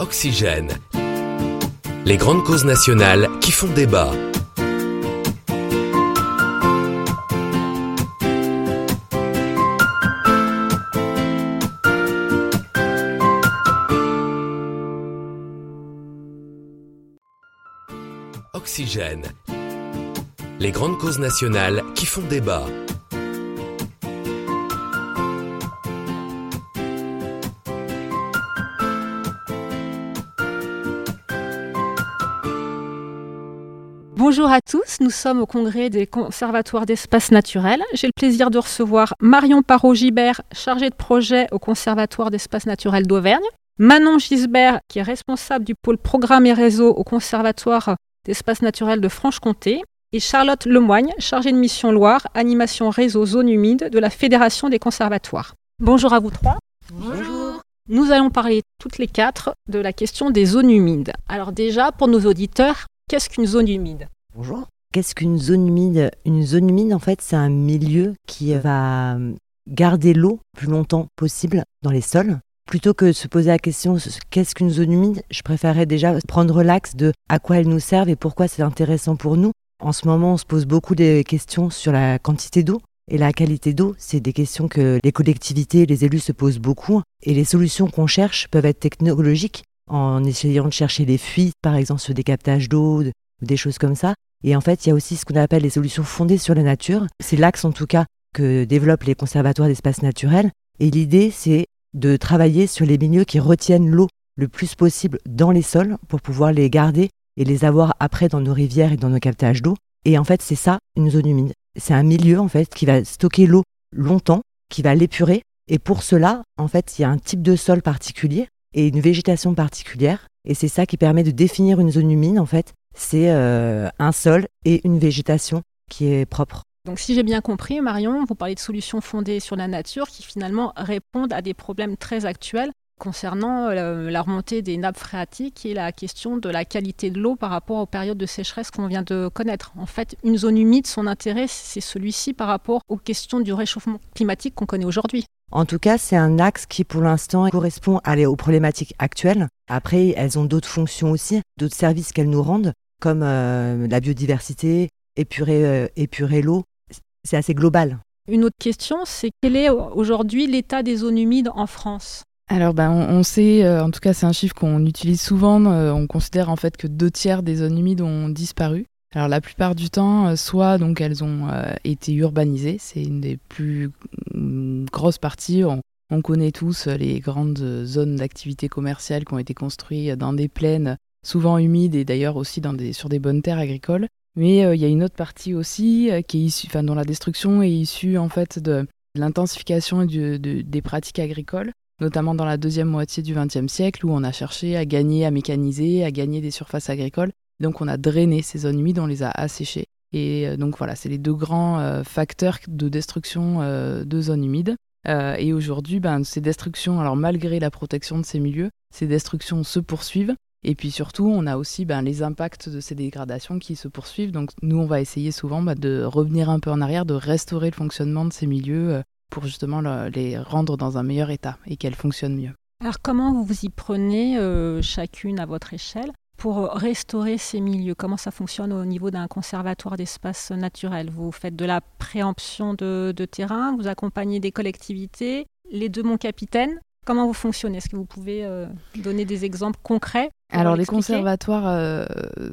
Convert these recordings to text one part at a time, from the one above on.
Oxygène. Les grandes causes nationales qui font débat. Oxygène. Les grandes causes nationales qui font débat. Bonjour à tous, nous sommes au congrès des conservatoires d'espaces naturels. J'ai le plaisir de recevoir Marion Parot-Gibert, chargée de projet au conservatoire d'espaces naturels d'Auvergne, Manon Gisbert, qui est responsable du pôle programme et réseau au conservatoire d'espaces naturels de Franche-Comté, et Charlotte Lemoigne, chargée de mission Loire, animation réseau zone humide de la Fédération des conservatoires. Bonjour à vous trois. Bonjour. Nous allons parler toutes les quatre de la question des zones humides. Alors déjà, pour nos auditeurs, qu'est-ce qu'une zone humide? Bonjour. Qu'est-ce qu'une zone humide? Une zone humide, en fait, c'est un milieu qui va garder l'eau plus longtemps possible dans les sols. Plutôt que de se poser la question qu'est-ce qu'une zone humide, je préférerais déjà prendre l'axe de à quoi elle nous sert et pourquoi c'est intéressant pour nous. En ce moment, on se pose beaucoup de questions sur la quantité d'eau et la qualité d'eau. C'est des questions que les collectivités les élus se posent beaucoup. Et les solutions qu'on cherche peuvent être technologiques en essayant de chercher les fuites, par exemple sur des captages d'eau, ou des choses comme ça. Et en fait, il y a aussi ce qu'on appelle les solutions fondées sur la nature. C'est l'axe en tout cas que développent les conservatoires d'espaces naturels. Et l'idée, c'est de travailler sur les milieux qui retiennent l'eau le plus possible dans les sols pour pouvoir les garder et les avoir après dans nos rivières et dans nos captages d'eau. Et en fait, c'est ça, une zone humide. C'est un milieu en fait qui va stocker l'eau longtemps, qui va l'épurer. Et pour cela, en fait, il y a un type de sol particulier et une végétation particulière. Et c'est ça qui permet de définir une zone humide en fait c'est euh, un sol et une végétation qui est propre. Donc si j'ai bien compris, Marion, vous parlez de solutions fondées sur la nature qui finalement répondent à des problèmes très actuels concernant euh, la remontée des nappes phréatiques et la question de la qualité de l'eau par rapport aux périodes de sécheresse qu'on vient de connaître. En fait, une zone humide, son intérêt, c'est celui-ci par rapport aux questions du réchauffement climatique qu'on connaît aujourd'hui. En tout cas, c'est un axe qui, pour l'instant, correspond aux problématiques actuelles. Après, elles ont d'autres fonctions aussi, d'autres services qu'elles nous rendent comme euh, la biodiversité, épurer, euh, épurer l'eau. C'est assez global. Une autre question, c'est quel est aujourd'hui l'état des zones humides en France? Alors, ben, on, sait, euh, en tout cas, c'est un chiffre qu'on utilise souvent. on considère en fait que deux tiers des zones humides ont disparu. Alors, la plupart du temps, soit donc elles ont été urbanisées, c'est une des plus mm, grosses parties. On, on connaît tous les grandes zones d'activité commerciale qui ont été construites dans des plaines souvent humide et d'ailleurs aussi sur des bonnes terres agricoles. Mais euh, il y a une autre partie aussi euh, qui est issue, enfin, dont la destruction est issue en fait de, l'intensification des pratiques agricoles, notamment dans la deuxième moitié du XXe siècle où on a cherché à gagner, à mécaniser, à gagner des surfaces agricoles. Donc on a drainé ces zones humides, on les a asséchées. Et euh, donc voilà, c'est les deux grands facteurs de destruction de zones humides. et aujourd'hui, ben, ces destructions, alors malgré la protection de ces milieux, ces destructions se poursuivent et puis surtout, on a aussi ben, les impacts de ces dégradations qui se poursuivent. Donc nous, on va essayer souvent ben, de revenir un peu en arrière, de restaurer le fonctionnement de ces milieux euh, pour justement les rendre dans un meilleur état et qu'elles fonctionnent mieux. Alors comment vous vous y prenez euh, chacune à votre échelle pour restaurer ces milieux? Comment ça fonctionne au niveau d'un conservatoire d'espace naturel? Vous faites de la préemption de, de terrain, vous accompagnez des collectivités, les deux mon capitaine Comment vous fonctionnez? Est-ce que vous pouvez euh, donner des exemples concrets Alors les conservatoires, euh,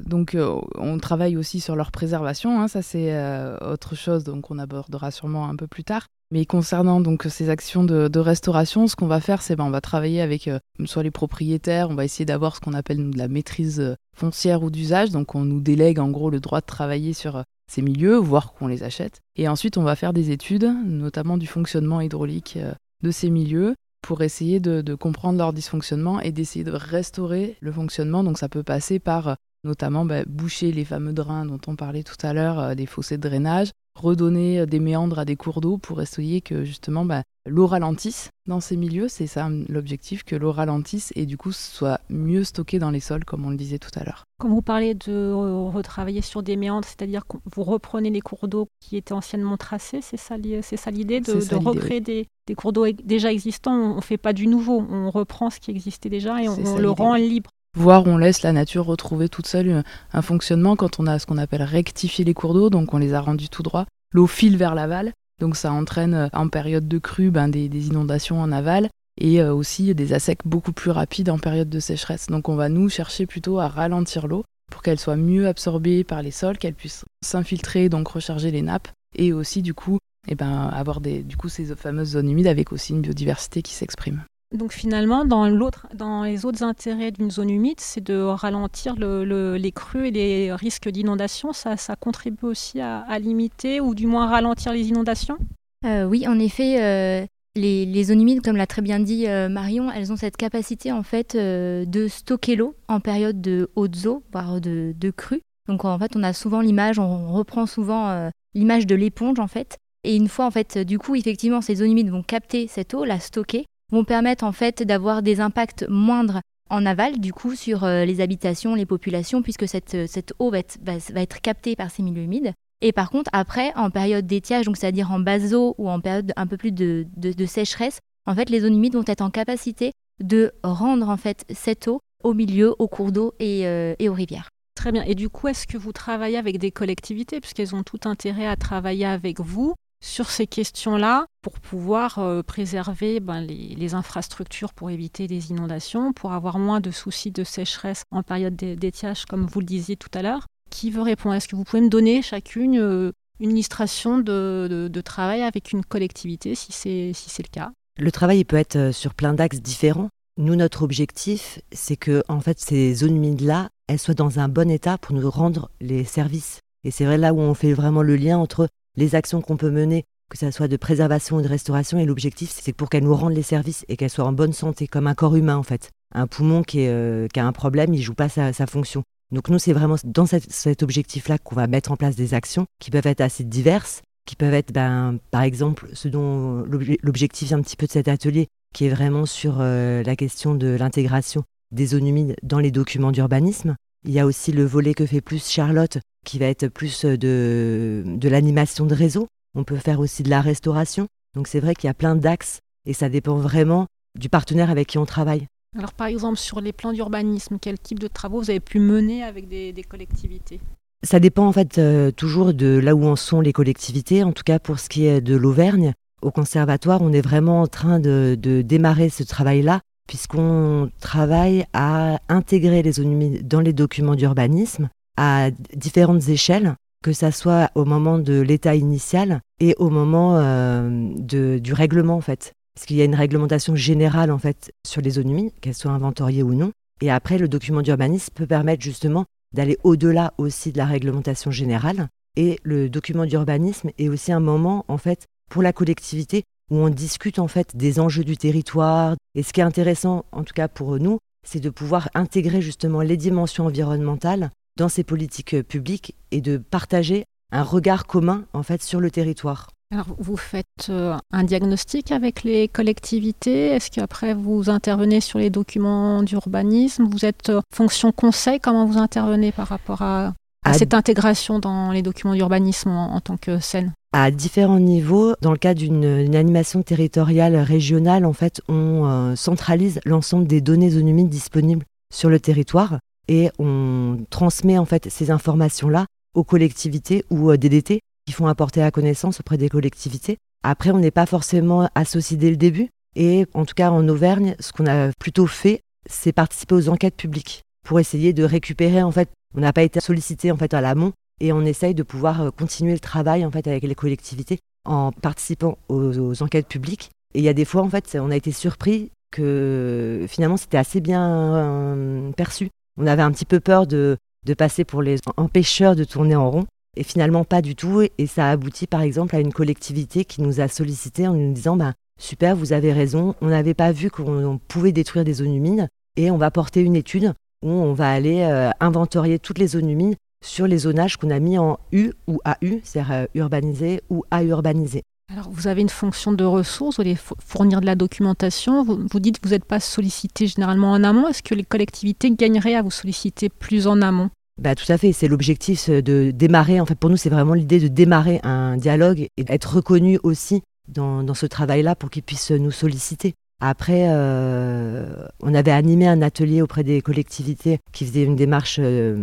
donc euh, on travaille aussi sur leur préservation. Hein, ça c'est autre chose, donc on abordera sûrement un peu plus tard. Mais concernant donc ces actions de, restauration, ce qu'on va faire, c'est ben, on va travailler avec soit les propriétaires, on va essayer d'avoir ce qu'on appelle de la maîtrise foncière ou d'usage. Donc on nous délègue en gros le droit de travailler sur ces milieux, voire qu'on les achète. Et ensuite, on va faire des études, notamment du fonctionnement hydraulique de ces milieux pour essayer de, comprendre leur dysfonctionnement et d'essayer de restaurer le fonctionnement. Donc ça peut passer par euh, notamment bah, boucher les fameux drains dont on parlait tout à l'heure, euh, des fossés de drainage, redonner des méandres à des cours d'eau pour essayer que justement bah, l'eau ralentisse dans ces milieux. C'est ça l'objectif, que l'eau ralentisse et du coup soit mieux stockée dans les sols, comme on le disait tout à l'heure. Quand vous parlez de retravailler sur des méandres, c'est-à-dire que vous reprenez les cours d'eau qui étaient anciennement tracés, c'est ça, ça l'idée de, recréer des, cours d'eau déjà existants. On ne fait pas du nouveau, on reprend ce qui existait déjà et on, le rend libre voire on laisse la nature retrouver toute seule un fonctionnement quand on a ce qu'on appelle rectifier les cours d'eau, donc on les a rendus tout droits. L'eau file vers l'aval, donc ça entraîne euh, en période de crue ben, des, inondations en aval et euh, aussi des assecs beaucoup plus rapides en période de sécheresse. Donc on va nous chercher plutôt à ralentir l'eau pour qu'elle soit mieux absorbée par les sols, qu'elle puisse s'infiltrer, donc recharger les nappes et aussi du coup eh ben, avoir du coup, ces fameuses zones humides avec aussi une biodiversité qui s'exprime. Donc finalement, dans, les autres intérêts d'une zone humide, c'est de ralentir les crues et les risques d'inondation. Ça, contribue aussi à, limiter ou du moins ralentir les inondations? Euh, Oui, en effet, euh, les, zones humides, comme l'a très bien dit euh, Marion, elles ont cette capacité en fait de stocker l'eau en période de haute eaux, voire de, de crue. Donc en fait, on a souvent l'image, on reprend souvent l'image de l'éponge en fait. Et une fois en fait, du coup, effectivement, ces zones humides vont capter cette eau, la stocker vont permettre en fait d'avoir des impacts moindres en aval, du coup, sur euh, les habitations, les populations, puisque cette, euh, cette eau va être, captée par ces milieux humides. Et par contre, après, en période d'étiage, donc c'est-à-dire en basse eau ou en période un peu plus de, de, sécheresse, en fait, les zones humides vont être en capacité de rendre en fait cette eau au milieu, aux cours d'eau et, euh, et aux rivières. Très bien. Et du coup, est-ce que vous travaillez avec des collectivités, puisqu'elles ont tout intérêt à travailler avec vous sur ces questions-là pour pouvoir euh, préserver ben, les, infrastructures pour éviter des inondations, pour avoir moins de soucis de sécheresse en période d'étiage, comme vous le disiez tout à l'heure. Qui veut répondre? Est-ce que vous pouvez me donner chacune euh, une illustration de, travail avec une collectivité, si c'est si le cas? Le travail peut être euh, sur plein d'axes différents. Nous, notre objectif, c'est que en fait, ces zones humides-là, elles soient dans un bon état pour nous rendre les services. Et c'est vrai là où on fait vraiment le lien entre les actions qu'on peut mener, que ce soit de préservation ou de restauration, et l'objectif, c'est pour qu'elles nous rendent les services et qu'elles soient en bonne santé, comme un corps humain en fait. Un poumon qui, euh, a un problème, il joue pas sa, fonction. Donc nous, c'est vraiment dans cet objectif-là qu'on va mettre en place des actions qui peuvent être assez diverses, qui peuvent être, ben, par exemple, ce dont l'objectif un petit peu de cet atelier, qui est vraiment sur euh, la question de l'intégration des zones humides dans les documents d'urbanisme. Il y a aussi le volet que fait plus Charlotte, qui va être plus de, de l'animation de réseau. On peut faire aussi de la restauration. Donc c'est vrai qu'il y a plein d'axes et ça dépend vraiment du partenaire avec qui on travaille. Alors par exemple sur les plans d'urbanisme, quel type de travaux vous avez pu mener avec des, collectivités? Ça dépend en fait euh, toujours de là où en sont les collectivités. En tout cas pour ce qui est de l'Auvergne, au conservatoire, on est vraiment en train de, de démarrer ce travail-là puisqu'on travaille à intégrer les zones humides dans les documents d'urbanisme à différentes échelles, que ça soit au moment de l'état initial et au moment euh, de, du règlement en fait. Parce qu'il y a une réglementation générale en fait sur les zones humides, qu'elles soient inventoriées ou non. Et après, le document d'urbanisme peut permettre justement d'aller au-delà aussi de la réglementation générale. Et le document d'urbanisme est aussi un moment en fait pour la collectivité où on discute en fait des enjeux du territoire. Et ce qui est intéressant, en tout cas pour nous, c'est de pouvoir intégrer justement les dimensions environnementales dans ces politiques publiques et de partager un regard commun en fait sur le territoire. Alors, vous faites euh, un diagnostic avec les collectivités. Est-ce qu'après vous intervenez sur les documents d'urbanisme? Vous êtes euh, fonction conseil? Comment vous intervenez par rapport à, cette intégration dans les documents d'urbanisme en, tant que scène à différents niveaux. Dans le cas d'une animation territoriale régionale, en fait, on euh, centralise l'ensemble des données zone humide disponibles sur le territoire et on transmet en fait ces informations-là aux collectivités ou aux DDT qui font apporter à connaissance auprès des collectivités. Après, on n'est pas forcément associé dès le début et en tout cas en Auvergne, ce qu'on a plutôt fait, c'est participer aux enquêtes publiques pour essayer de récupérer en fait, on n'a pas été sollicité en fait à l'amont et on essaye de pouvoir euh, continuer le travail en fait avec les collectivités en participant aux, enquêtes publiques. Et il y a des fois en fait, on a été surpris que finalement c'était assez bien euh, perçu. On avait un petit peu peur de, de passer pour les empêcheurs de tourner en rond. Et finalement, pas du tout. Et ça a abouti, par exemple, à une collectivité qui nous a sollicité en nous disant bah, Super, vous avez raison, on n'avait pas vu qu'on pouvait détruire des zones humides. Et on va porter une étude où on va aller euh, inventorier toutes les zones humides sur les zonages qu'on a mis en U ou AU, c'est-à-dire euh, urbanisé ou à urbaniser. Alors, vous avez une fonction de ressources, vous allez fournir de la documentation. Vous, dites que vous n'êtes pas sollicité généralement en amont. Est-ce que les collectivités gagneraient à vous solliciter plus en amont? Bah, tout à fait, c'est l'objectif de démarrer. En fait, pour nous, c'est vraiment l'idée de démarrer un dialogue et d'être reconnu aussi dans, ce travail-là pour qu'ils puissent nous solliciter. Après, euh, on avait animé un atelier auprès des collectivités qui faisaient une démarche euh,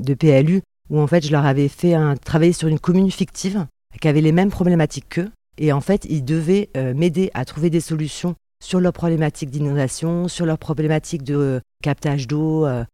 de PLU, où en fait, je leur avais fait un, travailler sur une commune fictive qui avait les mêmes problématiques qu'eux. Et en fait, ils devaient euh, m'aider à trouver des solutions sur leurs problématiques d'inondation, sur leurs problématiques de captage d'eau, euh,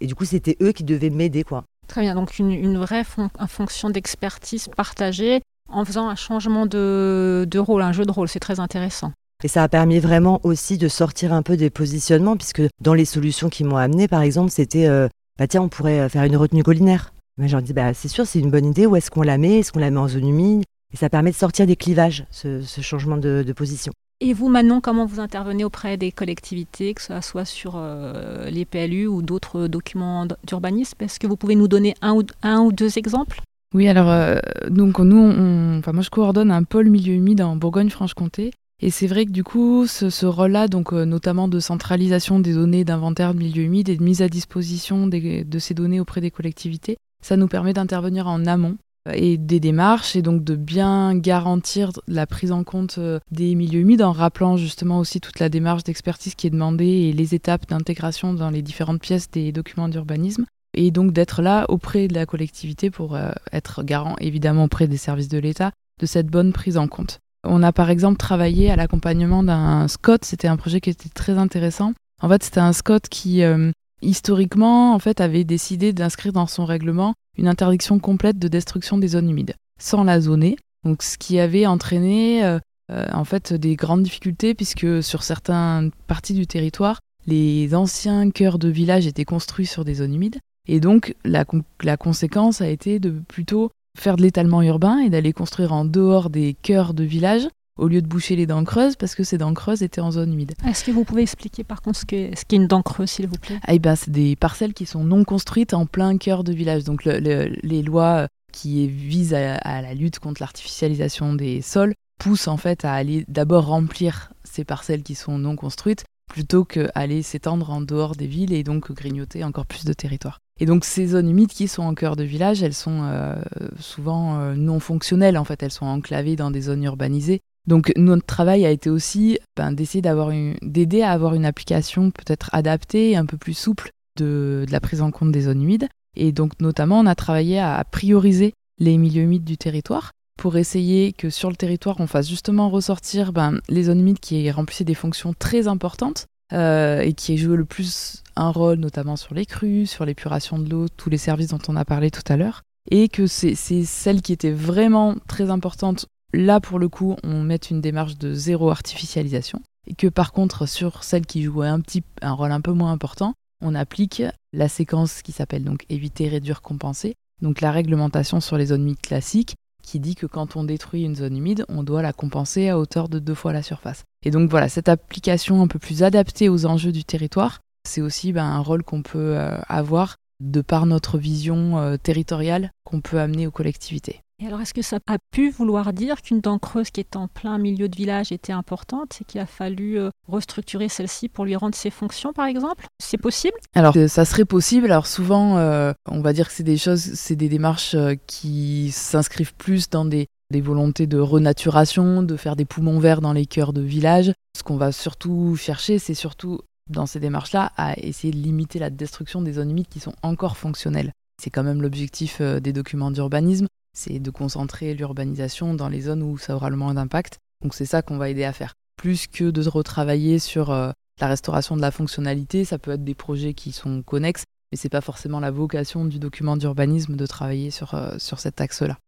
et, du coup, c'était eux qui devaient m'aider, quoi. Très bien, donc une, vraie fonction d'expertise partagée en faisant un changement de, rôle, un jeu de rôle. C'est très intéressant. Et ça a permis vraiment aussi de sortir un peu des positionnements, puisque dans les solutions qui m'ont amené, par exemple, c'était euh, bah tiens, on pourrait faire une retenue collinaire. Mais j'en dis bah c'est sûr, c'est une bonne idée. Où est-ce qu'on la met? Est-ce qu'on la met en zone humide? Et ça permet de sortir des clivages, ce, changement de position. Et vous, Manon, comment vous intervenez auprès des collectivités, que ce soit sur euh, les PLU ou d'autres documents d'urbanisme? Est-ce que vous pouvez nous donner un ou, un ou deux exemples? Oui, alors, euh, donc nous, enfin, moi je coordonne un pôle milieu humide en Bourgogne-Franche-Comté. Et c'est vrai que du coup, ce, rôle-là, donc euh, notamment de centralisation des données d'inventaire de milieu humide et de mise à disposition de ces données auprès des collectivités, ça nous permet d'intervenir en amont et des démarches et donc de bien garantir la prise en compte euh, des milieux humides en rappelant justement aussi toute la démarche d'expertise qui est demandée et les étapes d'intégration dans les différentes pièces des documents d'urbanisme et donc d'être là auprès de la collectivité pour euh, être garant évidemment auprès des services de l'État de cette bonne prise en compte. On a par exemple travaillé à l'accompagnement d'un SCOT, c'était un projet qui était très intéressant. En fait, c'était un SCOT qui euh, historiquement en fait avait décidé d'inscrire dans son règlement une interdiction complète de destruction des zones humides, sans la zoner. Donc, ce qui avait entraîné euh, euh, en fait des grandes difficultés puisque sur certaines parties du territoire, les anciens cœurs de village étaient construits sur des zones humides. Et donc, la, la conséquence a été de plutôt faire de l'étalement urbain et d'aller construire en dehors des cœurs de village au lieu de boucher les dents creuses parce que ces dents creuses étaient en zone humide. Est-ce que vous pouvez expliquer par contre ce qu'est ce une dent creuse, s'il vous plaît? Eh ben, C'est des parcelles qui sont non construites en plein cœur de village. Donc les lois qui visent à, la lutte contre l'artificialisation des sols poussent en fait à aller d'abord remplir ces parcelles qui sont non construites plutôt qu'à aller s'étendre en dehors des villes et donc grignoter encore plus de territoire. Et donc ces zones humides qui sont en cœur de village, elles sont euh, souvent euh, non fonctionnelles en fait, elles sont enclavées dans des zones urbanisées donc notre travail a été aussi ben, d'essayer d'avoir d'aider à avoir une application peut-être adaptée un peu plus souple de, la prise en compte des zones humides. Et donc notamment on a travaillé à, prioriser les milieux humides du territoire pour essayer que sur le territoire on fasse justement ressortir ben, les zones humides qui remplissaient des fonctions très importantes euh, et qui joué le plus un rôle notamment sur les crues, sur l'épuration de l'eau, tous les services dont on a parlé tout à l'heure et que c'est celles qui étaient vraiment très importantes là pour le coup on met une démarche de zéro artificialisation et que par contre sur celle qui jouait un petit un rôle un peu moins important on applique la séquence qui s'appelle donc éviter réduire compenser donc la réglementation sur les zones humides classiques qui dit que quand on détruit une zone humide on doit la compenser à hauteur de deux fois la surface et donc voilà cette application un peu plus adaptée aux enjeux du territoire c'est aussi ben, un rôle qu'on peut euh, avoir de par notre vision euh, territoriale qu'on peut amener aux collectivités. Et alors, est-ce que ça a pu vouloir dire qu'une dent creuse qui est en plein milieu de village était importante et qu'il a fallu euh, restructurer celle-ci pour lui rendre ses fonctions, par exemple? C'est possible? Alors, euh, ça serait possible. Alors, souvent, euh, on va dire que c'est des choses, c'est des démarches qui s'inscrivent plus dans des, volontés de renaturation, de faire des poumons verts dans les cœurs de village. Ce qu'on va surtout chercher, c'est surtout dans ces démarches-là à essayer de limiter la destruction des zones humides qui sont encore fonctionnelles. C'est quand même l'objectif des documents d'urbanisme c'est de concentrer l'urbanisation dans les zones où ça aura le moins d'impact. Donc c'est ça qu'on va aider à faire. Plus que de retravailler sur euh, la restauration de la fonctionnalité, ça peut être des projets qui sont connexes, mais c'est pas forcément la vocation du document d'urbanisme de travailler sur, euh, sur cet axe-là.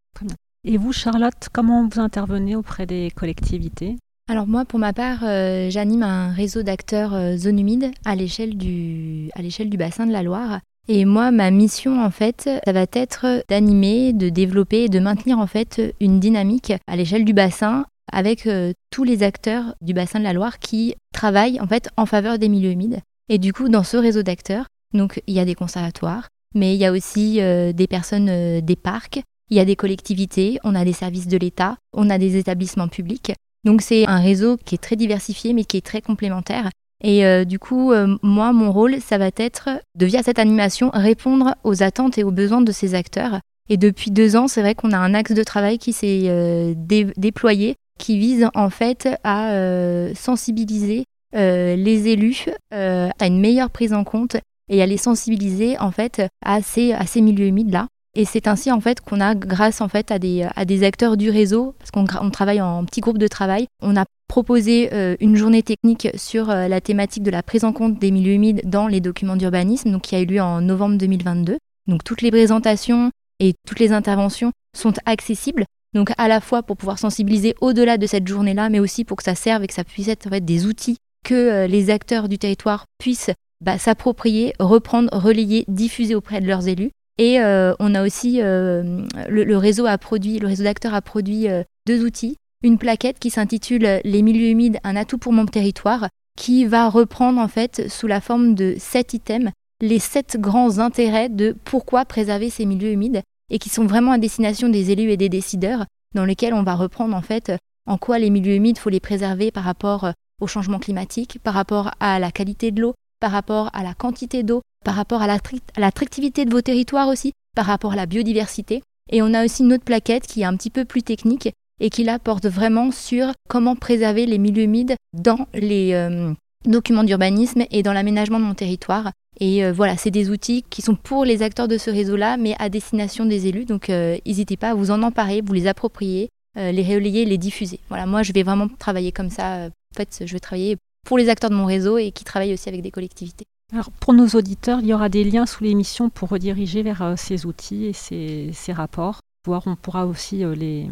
Et vous, Charlotte, comment vous intervenez auprès des collectivités? Alors moi, pour ma part, euh, j'anime un réseau d'acteurs zone humide à l'échelle du, à l'échelle du bassin de la Loire. Et moi, ma mission, en fait, ça va être d'animer, de développer et de maintenir, en fait, une dynamique à l'échelle du bassin avec euh, tous les acteurs du bassin de la Loire qui travaillent, en fait, en faveur des milieux humides. Et du coup, dans ce réseau d'acteurs, donc, il y a des conservatoires, mais il y a aussi des personnes des parcs, il y a des collectivités, on a des services de l'État, on a des établissements publics. Donc c'est un réseau qui est très diversifié mais qui est très complémentaire. Et du coup, moi, mon rôle, ça va être de, via cette animation, répondre aux attentes et aux besoins de ces acteurs. Et depuis deux ans, c'est vrai qu'on a un axe de travail qui s'est déployé, qui vise en fait à sensibiliser les élus à une meilleure prise en compte et à les sensibiliser en fait à ces, à ces milieux humides là. Et c'est ainsi en fait qu'on a, grâce en fait à des, acteurs du réseau, parce qu'on travaille en petit groupe de travail, on a proposé euh, une journée technique sur euh, la thématique de la prise en compte des milieux humides dans les documents d'urbanisme, donc qui a eu lieu en novembre 2022. Donc toutes les présentations et toutes les interventions sont accessibles. Donc à la fois pour pouvoir sensibiliser au-delà de cette journée-là, mais aussi pour que ça serve et que ça puisse être des outils que euh, les acteurs du territoire puissent bah, s'approprier, reprendre, relayer, diffuser auprès de leurs élus. Et euh, on a aussi, euh, le, réseau a produit, le réseau d'acteurs a produit euh, deux outils. Une plaquette qui s'intitule Les milieux humides, un atout pour mon territoire, qui va reprendre en fait sous la forme de sept items les sept grands intérêts de pourquoi préserver ces milieux humides et qui sont vraiment à destination des élus et des décideurs, dans lesquels on va reprendre en fait en quoi les milieux humides faut les préserver par rapport au changement climatique, par rapport à la qualité de l'eau, par rapport à la quantité d'eau, par rapport à l'attractivité de vos territoires aussi, par rapport à la biodiversité. Et on a aussi une autre plaquette qui est un petit peu plus technique et qui là porte vraiment sur comment préserver les milieux humides dans les euh, documents d'urbanisme et dans l'aménagement de mon territoire. Et euh, voilà, c'est des outils qui sont pour les acteurs de ce réseau-là, mais à destination des élus. Donc euh, n'hésitez pas à vous en emparer, vous les approprier, les relayer, les diffuser. Voilà, moi je vais vraiment travailler comme ça. En fait, je vais travailler pour les acteurs de mon réseau et qui travaillent aussi avec des collectivités. Alors pour nos auditeurs, il y aura des liens sous l'émission pour rediriger vers euh, ces outils et ces, rapports, voire on pourra aussi euh, les,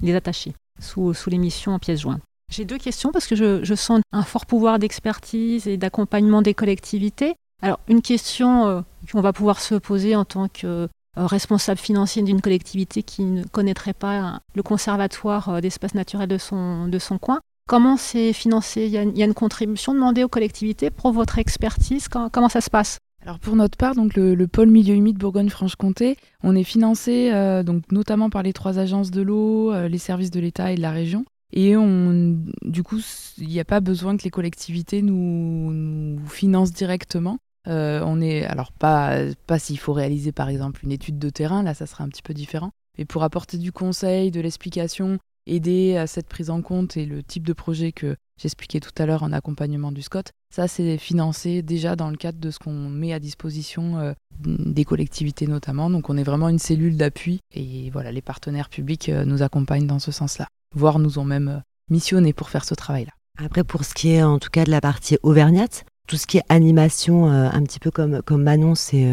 les attacher sous, sous l'émission en pièce jointe. J'ai deux questions parce que je, sens un fort pouvoir d'expertise et d'accompagnement des collectivités. Alors une question euh, qu'on va pouvoir se poser en tant que responsable financier d'une collectivité qui ne connaîtrait pas le conservatoire d'espace naturel de son, de son coin, Comment c'est financé? Il y, a, une contribution demandée aux collectivités pour votre expertise? Comment ça se passe? Alors pour notre part, donc le, pôle milieu humide Bourgogne-Franche-Comté, on est financé euh, donc notamment par les trois agences de l'eau, euh, les services de l'État et de la région. Et on, du coup, il n'y a pas besoin que les collectivités nous, financent directement. Euh, on est alors pas pas s'il faut réaliser par exemple une étude de terrain, là ça sera un petit peu différent. Mais pour apporter du conseil, de l'explication aider à cette prise en compte et le type de projet que j'expliquais tout à l'heure en accompagnement du SCOT, ça c'est financé déjà dans le cadre de ce qu'on met à disposition euh, des collectivités notamment. Donc on est vraiment une cellule d'appui et voilà, les partenaires publics euh, nous accompagnent dans ce sens-là, voire nous ont même euh, missionné pour faire ce travail-là. Après, pour ce qui est en tout cas de la partie auvergnate, tout ce qui est animation, un petit peu comme, comme Manon, c'est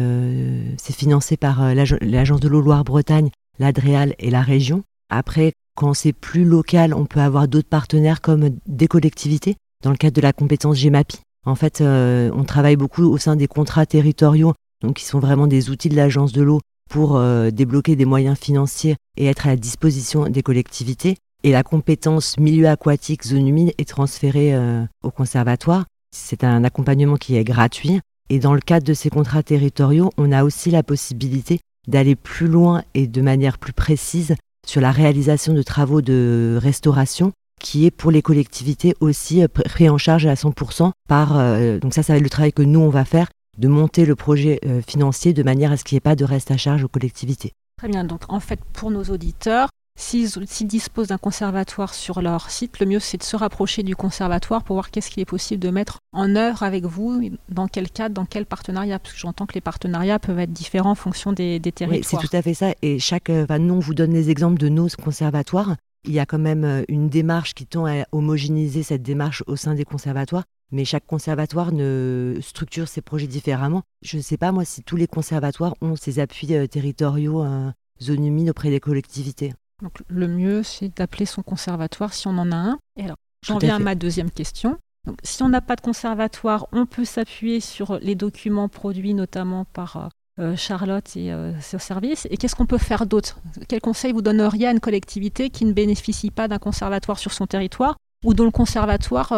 financé par l'Agence de l'eau Loire-Bretagne, l'Adréal et la région. Après, quand c'est plus local, on peut avoir d'autres partenaires comme des collectivités dans le cadre de la compétence GEMAPI. En fait, euh, on travaille beaucoup au sein des contrats territoriaux, donc qui sont vraiment des outils de l'agence de l'eau pour euh, débloquer des moyens financiers et être à la disposition des collectivités. Et la compétence milieu aquatique, zone humide est transférée euh, au conservatoire. C'est un accompagnement qui est gratuit. Et dans le cadre de ces contrats territoriaux, on a aussi la possibilité d'aller plus loin et de manière plus précise sur la réalisation de travaux de restauration qui est pour les collectivités aussi euh, pris en charge à 100% par, euh, donc ça, ça va être le travail que nous, on va faire, de monter le projet euh, financier de manière à ce qu'il n'y ait pas de reste à charge aux collectivités. Très bien, donc en fait, pour nos auditeurs, S'ils disposent d'un conservatoire sur leur site, le mieux c'est de se rapprocher du conservatoire pour voir qu'est-ce qu'il est possible de mettre en œuvre avec vous, dans quel cadre, dans quel partenariat, parce que j'entends que les partenariats peuvent être différents en fonction des, territoires. Oui, c'est tout à fait ça. Et chaque, euh, nous, on vous donne les exemples de nos conservatoires. Il y a quand même euh, une démarche qui tend à homogénéiser cette démarche au sein des conservatoires, mais chaque conservatoire ne structure ses projets différemment. Je ne sais pas, moi, si tous les conservatoires ont ces appuis euh, territoriaux, zone humide auprès des collectivités. Donc le mieux, c'est d'appeler son conservatoire si on en a un. Et alors, j'en viens à, ma deuxième question. Donc, si on n'a pas de conservatoire, on peut s'appuyer sur les documents produits notamment par euh, euh, Charlotte et euh, ses services. Et qu'est-ce qu'on peut faire d'autre? Quel conseil vous donneriez à une collectivité qui ne bénéficie pas d'un conservatoire sur son territoire ou dont le conservatoire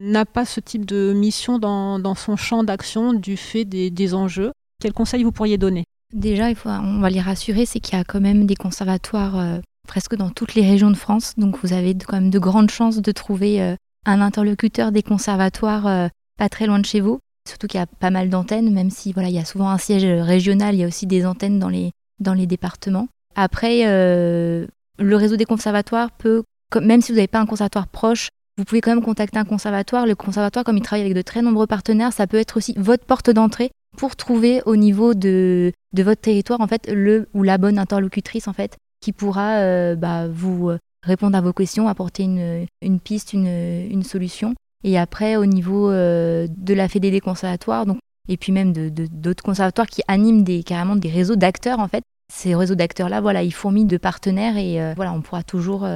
n'a pas ce type de mission dans, son champ d'action du fait des, des enjeux? Quel conseil vous pourriez donner? Déjà, il faut, on va les rassurer, c'est qu'il y a quand même des conservatoires presque dans toutes les régions de France. Donc vous avez quand même de grandes chances de trouver un interlocuteur des conservatoires pas très loin de chez vous. Surtout qu'il y a pas mal d'antennes, même si voilà, il y a souvent un siège régional, il y a aussi des antennes dans les, dans les départements. Après, euh, le réseau des conservatoires peut, même si vous n'avez pas un conservatoire proche, vous pouvez quand même contacter un conservatoire. Le conservatoire, comme il travaille avec de très nombreux partenaires, ça peut être aussi votre porte d'entrée pour trouver au niveau de, de votre territoire en fait le ou la bonne interlocutrice en fait qui pourra euh, bah, vous euh, répondre à vos questions, apporter une, piste, une, solution. Et après, au niveau euh, de la Fédé des conservatoires, et puis même d'autres de, d'autres conservatoires qui animent des, carrément des réseaux d'acteurs, en fait, ces réseaux d'acteurs-là, voilà, ils fourmillent de partenaires et voilà, on pourra toujours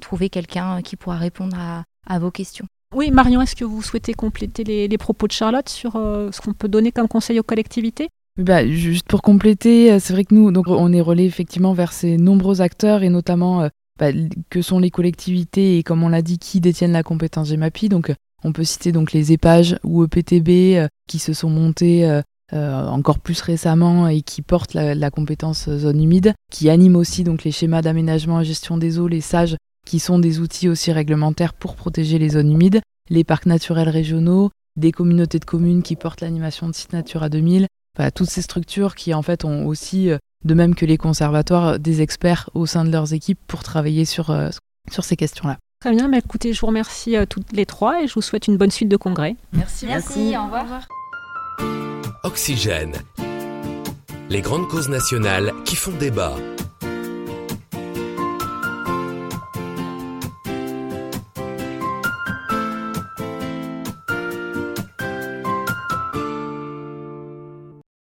trouver quelqu'un qui pourra répondre à, vos questions. Oui, Marion, est-ce que vous souhaitez compléter les propos de Charlotte sur ce qu'on peut donner comme conseil aux collectivités? Bah, juste pour compléter, c'est vrai que nous, donc, on est relais effectivement vers ces nombreux acteurs et notamment bah, que sont les collectivités et comme on l'a dit, qui détiennent la compétence GEMAPI. Donc on peut citer donc les EPAGE ou EPTB euh, qui se sont montés euh, euh, encore plus récemment et qui portent la, compétence zone humide, qui animent aussi donc les schémas d'aménagement et gestion des eaux, les SAGE, qui sont des outils aussi réglementaires pour protéger les zones humides, les parcs naturels régionaux, des communautés de communes qui portent l'animation de sites Natura 2000, toutes ces structures qui en fait ont aussi, de même que les conservatoires, des experts au sein de leurs équipes pour travailler sur, sur ces questions-là. Très bien, mais écoutez, je vous remercie euh, toutes les trois et je vous souhaite une bonne suite de congrès. Merci, Merci, Au, revoir. Oxygène. Les grandes causes nationales qui font débat.